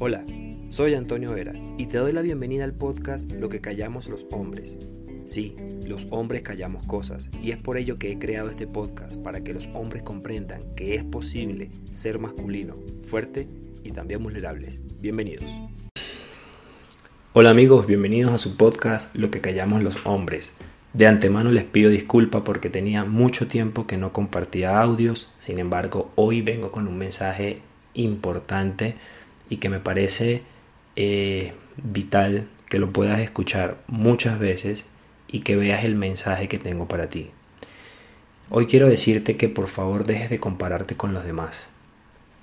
Hola, soy Antonio Vera y te doy la bienvenida al podcast Lo que callamos los hombres. Sí, los hombres callamos cosas y es por ello que he creado este podcast para que los hombres comprendan que es posible ser masculino, fuerte y también vulnerables. Bienvenidos. Hola amigos, bienvenidos a su podcast Lo que callamos los hombres. De antemano les pido disculpa porque tenía mucho tiempo que no compartía audios, sin embargo hoy vengo con un mensaje importante y que me parece eh, vital que lo puedas escuchar muchas veces y que veas el mensaje que tengo para ti. Hoy quiero decirte que por favor dejes de compararte con los demás.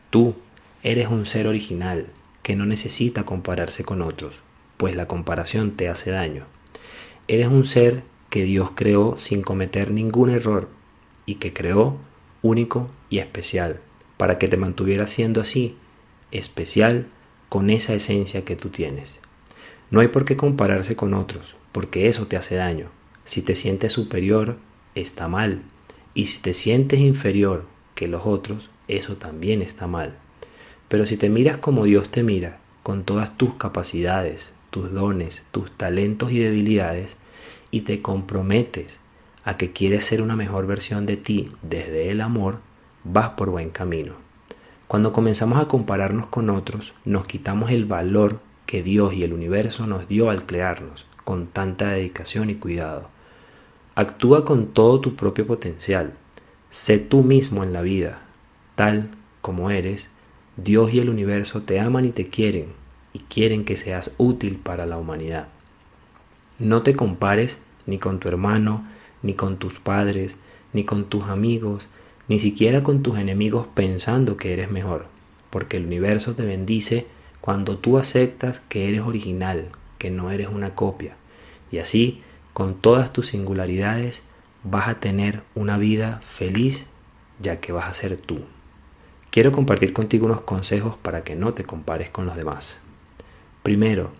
Tú eres un ser original que no necesita compararse con otros, pues la comparación te hace daño. Eres un ser que Dios creó sin cometer ningún error y que creó único y especial para que te mantuviera siendo así especial con esa esencia que tú tienes. No hay por qué compararse con otros, porque eso te hace daño. Si te sientes superior, está mal. Y si te sientes inferior que los otros, eso también está mal. Pero si te miras como Dios te mira, con todas tus capacidades, tus dones, tus talentos y debilidades, y te comprometes a que quieres ser una mejor versión de ti desde el amor, vas por buen camino. Cuando comenzamos a compararnos con otros, nos quitamos el valor que Dios y el universo nos dio al crearnos, con tanta dedicación y cuidado. Actúa con todo tu propio potencial. Sé tú mismo en la vida, tal como eres. Dios y el universo te aman y te quieren, y quieren que seas útil para la humanidad. No te compares ni con tu hermano, ni con tus padres, ni con tus amigos, ni siquiera con tus enemigos pensando que eres mejor, porque el universo te bendice cuando tú aceptas que eres original, que no eres una copia, y así, con todas tus singularidades, vas a tener una vida feliz, ya que vas a ser tú. Quiero compartir contigo unos consejos para que no te compares con los demás. Primero,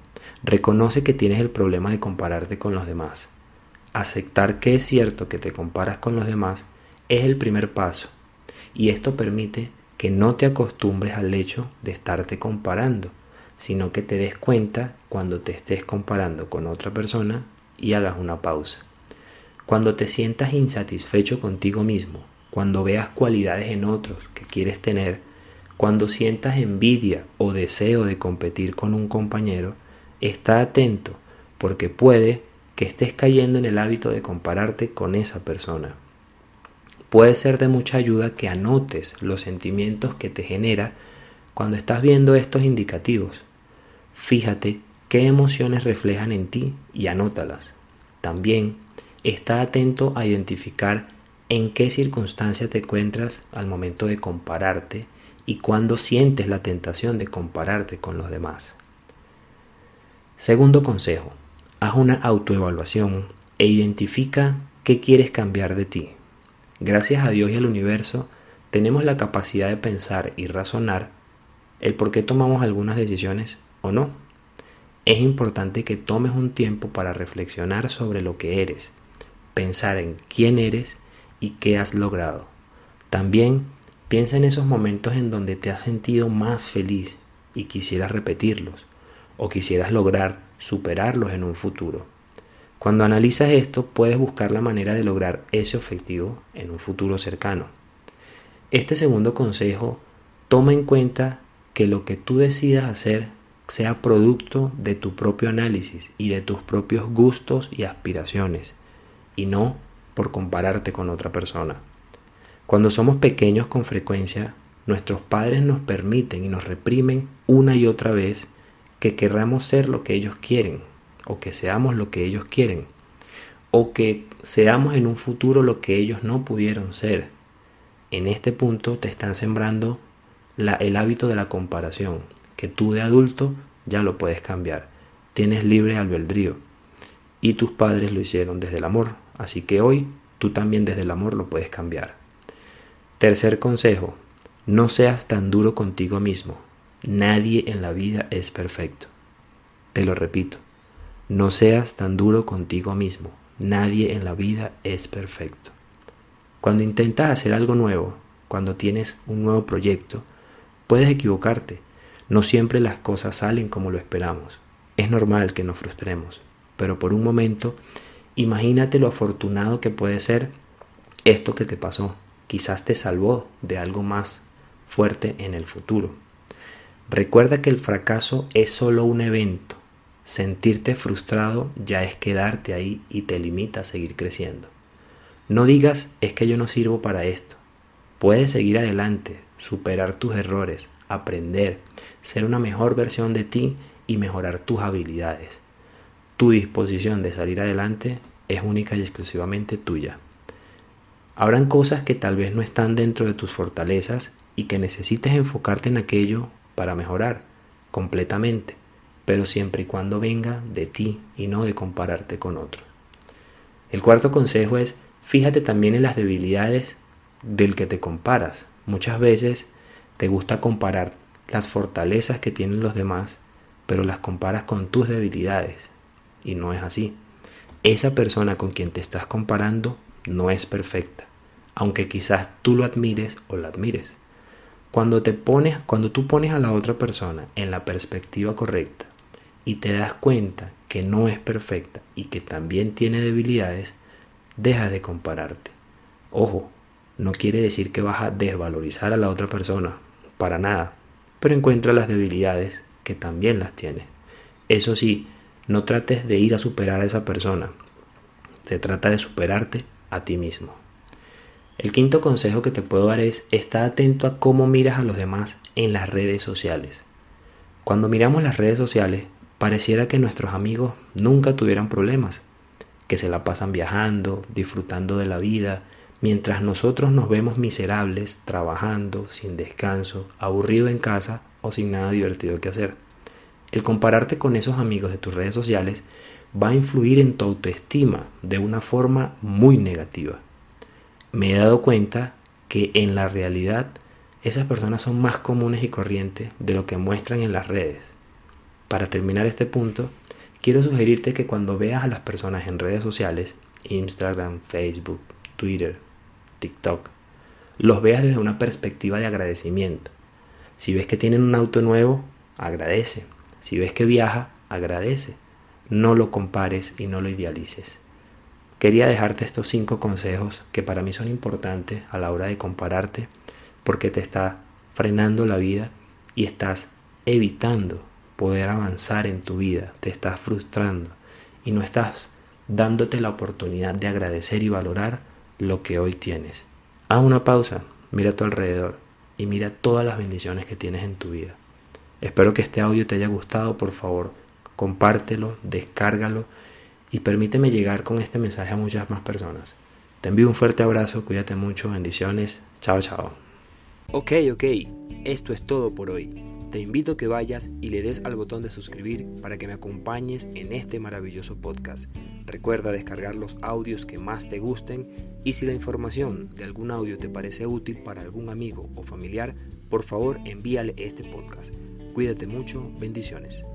reconoce que tienes el problema de compararte con los demás. Aceptar que es cierto que te comparas con los demás es el primer paso y esto permite que no te acostumbres al hecho de estarte comparando, sino que te des cuenta cuando te estés comparando con otra persona y hagas una pausa. Cuando te sientas insatisfecho contigo mismo, cuando veas cualidades en otros que quieres tener, cuando sientas envidia o deseo de competir con un compañero, está atento porque puede que estés cayendo en el hábito de compararte con esa persona puede ser de mucha ayuda que anotes los sentimientos que te genera cuando estás viendo estos indicativos. Fíjate qué emociones reflejan en ti y anótalas. También está atento a identificar en qué circunstancia te encuentras al momento de compararte y cuando sientes la tentación de compararte con los demás. Segundo consejo, haz una autoevaluación e identifica qué quieres cambiar de ti. Gracias a Dios y al universo tenemos la capacidad de pensar y razonar el por qué tomamos algunas decisiones o no. Es importante que tomes un tiempo para reflexionar sobre lo que eres, pensar en quién eres y qué has logrado. También piensa en esos momentos en donde te has sentido más feliz y quisieras repetirlos o quisieras lograr superarlos en un futuro. Cuando analizas esto, puedes buscar la manera de lograr ese objetivo en un futuro cercano. Este segundo consejo toma en cuenta que lo que tú decidas hacer sea producto de tu propio análisis y de tus propios gustos y aspiraciones, y no por compararte con otra persona. Cuando somos pequeños con frecuencia, nuestros padres nos permiten y nos reprimen una y otra vez que querramos ser lo que ellos quieren o que seamos lo que ellos quieren, o que seamos en un futuro lo que ellos no pudieron ser. En este punto te están sembrando el hábito de la comparación, que tú de adulto ya lo puedes cambiar. Tienes libre albedrío. Y tus padres lo hicieron desde el amor, así que hoy tú también desde el amor lo puedes cambiar. Tercer consejo, no seas tan duro contigo mismo. Nadie en la vida es perfecto. Te lo repito, no seas tan duro contigo mismo. Nadie en la vida es perfecto. Cuando intentas hacer algo nuevo, cuando tienes un nuevo proyecto, puedes equivocarte, No siempre las cosas salen como lo esperamos. Es normal que nos frustremos, pero por un momento, imagínate lo afortunado que puede ser esto que te pasó. Quizás te salvó de algo más fuerte en el futuro. Recuerda que el fracaso es solo un evento. Sentirte frustrado ya es quedarte ahí y te limita a seguir creciendo. No digas es que yo no sirvo para esto. Puedes seguir adelante, superar tus errores, aprender, ser una mejor versión de ti y mejorar tus habilidades. Tu disposición de salir adelante es única y exclusivamente tuya. Habrán cosas que tal vez no están dentro de tus fortalezas y que necesites enfocarte en aquello para mejorar completamente, pero siempre y cuando venga de ti y no de compararte con otro. El cuarto consejo es, fíjate también en las debilidades del que te comparas. Muchas veces te gusta comparar las fortalezas que tienen los demás, pero las comparas con tus debilidades. Y no es así. Esa persona con quien te estás comparando no es perfecta, aunque quizás tú lo admires o la admires. Cuando te pones, cuando tú pones a la otra persona en la perspectiva correcta y te das cuenta que no es perfecta y que también tiene debilidades, dejas de compararte. Ojo, no quiere decir que vas a desvalorizar a la otra persona, para nada, pero encuentra las debilidades que también las tienes. Eso sí, no trates de ir a superar a esa persona, se trata de superarte a ti mismo. El quinto consejo que te puedo dar es estar atento a cómo miras a los demás en las redes sociales. Cuando miramos las redes sociales, pareciera que nuestros amigos nunca tuvieran problemas, que se la pasan viajando, disfrutando de la vida, mientras nosotros nos vemos miserables, trabajando, sin descanso, aburrido en casa o sin nada divertido que hacer. El compararte con esos amigos de tus redes sociales va a influir en tu autoestima de una forma muy negativa me he dado cuenta que en la realidad esas personas son más comunes y corrientes de lo que muestran en las redes. Para terminar este punto, quiero sugerirte que cuando veas a las personas en redes sociales, Instagram, Facebook, Twitter, TikTok, los veas desde una perspectiva de agradecimiento. Si ves que tienen un auto nuevo, agradece. Si ves que viaja, agradece. No lo compares y no lo idealices. Quería dejarte estos cinco consejos que para mí son importantes a la hora de compararte porque te está frenando la vida y estás evitando poder avanzar en tu vida, te estás frustrando y no estás dándote la oportunidad de agradecer y valorar lo que hoy tienes. Haz una pausa, mira a tu alrededor y mira todas las bendiciones que tienes en tu vida. Espero que este audio te haya gustado, por favor, compártelo, descárgalo y permíteme llegar con este mensaje a muchas más personas. Te envío un fuerte abrazo, cuídate mucho, bendiciones, chao chao. Ok, ok, esto es todo por hoy. Te invito a que vayas y le des al botón de suscribir para que me acompañes en este maravilloso podcast. Recuerda descargar los audios que más te gusten y si la información de algún audio te parece útil para algún amigo o familiar, por favor envíale este podcast. Cuídate mucho, bendiciones.